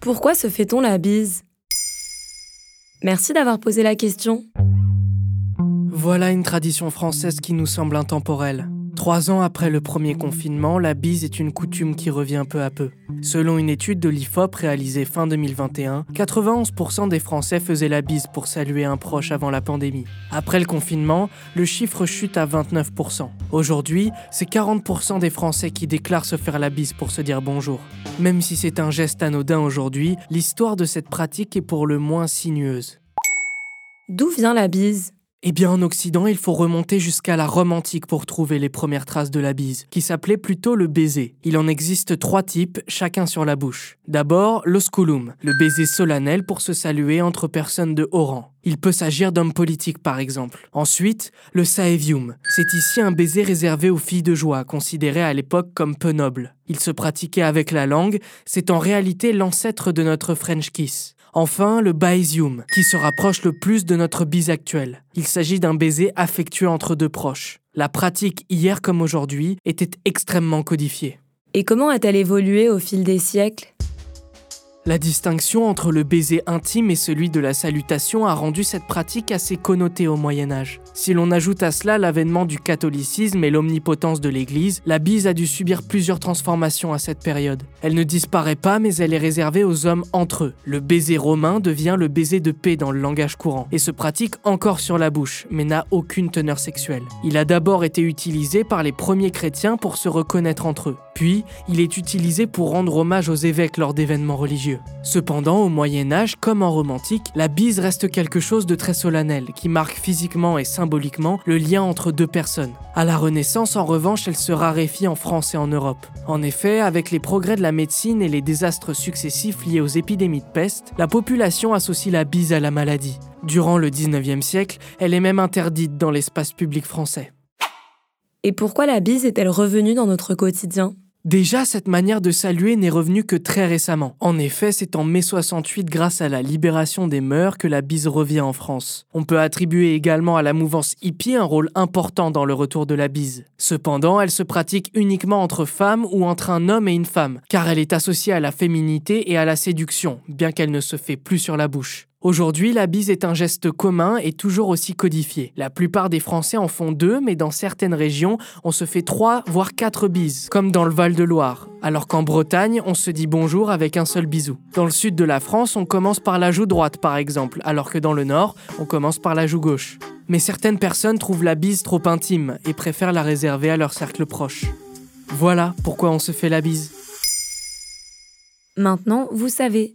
Pourquoi se fait-on la bise? Merci d'avoir posé la question. Voilà une tradition française qui nous semble intemporelle. Trois ans après le premier confinement, la bise est une coutume qui revient peu à peu. Selon une étude de l'IFOP réalisée fin 2021, 91% des Français faisaient la bise pour saluer un proche avant la pandémie. Après le confinement, le chiffre chute à 29%. Aujourd'hui, c'est 40% des Français qui déclarent se faire la bise pour se dire bonjour. Même si c'est un geste anodin aujourd'hui, l'histoire de cette pratique est pour le moins sinueuse. D'où vient la bise? Eh bien, en Occident, il faut remonter jusqu'à la Rome antique pour trouver les premières traces de la bise, qui s'appelait plutôt le baiser. Il en existe trois types, chacun sur la bouche. D'abord, l'osculum, le baiser solennel pour se saluer entre personnes de haut rang. Il peut s'agir d'hommes politiques par exemple. Ensuite, le saevium. C'est ici un baiser réservé aux filles de joie, considérées à l'époque comme peu nobles. Il se pratiquait avec la langue, c'est en réalité l'ancêtre de notre French kiss. Enfin, le baesium, qui se rapproche le plus de notre bise actuelle. Il s'agit d'un baiser affectueux entre deux proches. La pratique, hier comme aujourd'hui, était extrêmement codifiée. Et comment a-t-elle évolué au fil des siècles? La distinction entre le baiser intime et celui de la salutation a rendu cette pratique assez connotée au Moyen Âge. Si l'on ajoute à cela l'avènement du catholicisme et l'omnipotence de l'Église, la bise a dû subir plusieurs transformations à cette période. Elle ne disparaît pas mais elle est réservée aux hommes entre eux. Le baiser romain devient le baiser de paix dans le langage courant et se pratique encore sur la bouche mais n'a aucune teneur sexuelle. Il a d'abord été utilisé par les premiers chrétiens pour se reconnaître entre eux. Puis, il est utilisé pour rendre hommage aux évêques lors d'événements religieux. Cependant, au Moyen Âge, comme en romantique, la bise reste quelque chose de très solennel, qui marque physiquement et symboliquement le lien entre deux personnes. À la Renaissance, en revanche, elle se raréfie en France et en Europe. En effet, avec les progrès de la médecine et les désastres successifs liés aux épidémies de peste, la population associe la bise à la maladie. Durant le 19e siècle, elle est même interdite dans l'espace public français. Et pourquoi la bise est-elle revenue dans notre quotidien? Déjà, cette manière de saluer n'est revenue que très récemment. En effet, c'est en mai 68, grâce à la libération des mœurs, que la bise revient en France. On peut attribuer également à la mouvance hippie un rôle important dans le retour de la bise. Cependant, elle se pratique uniquement entre femmes ou entre un homme et une femme, car elle est associée à la féminité et à la séduction, bien qu'elle ne se fait plus sur la bouche. Aujourd'hui, la bise est un geste commun et toujours aussi codifié. La plupart des Français en font deux, mais dans certaines régions, on se fait trois, voire quatre bises, comme dans le Val-de-Loire. Alors qu'en Bretagne, on se dit bonjour avec un seul bisou. Dans le sud de la France, on commence par la joue droite, par exemple, alors que dans le nord, on commence par la joue gauche. Mais certaines personnes trouvent la bise trop intime et préfèrent la réserver à leur cercle proche. Voilà pourquoi on se fait la bise. Maintenant, vous savez,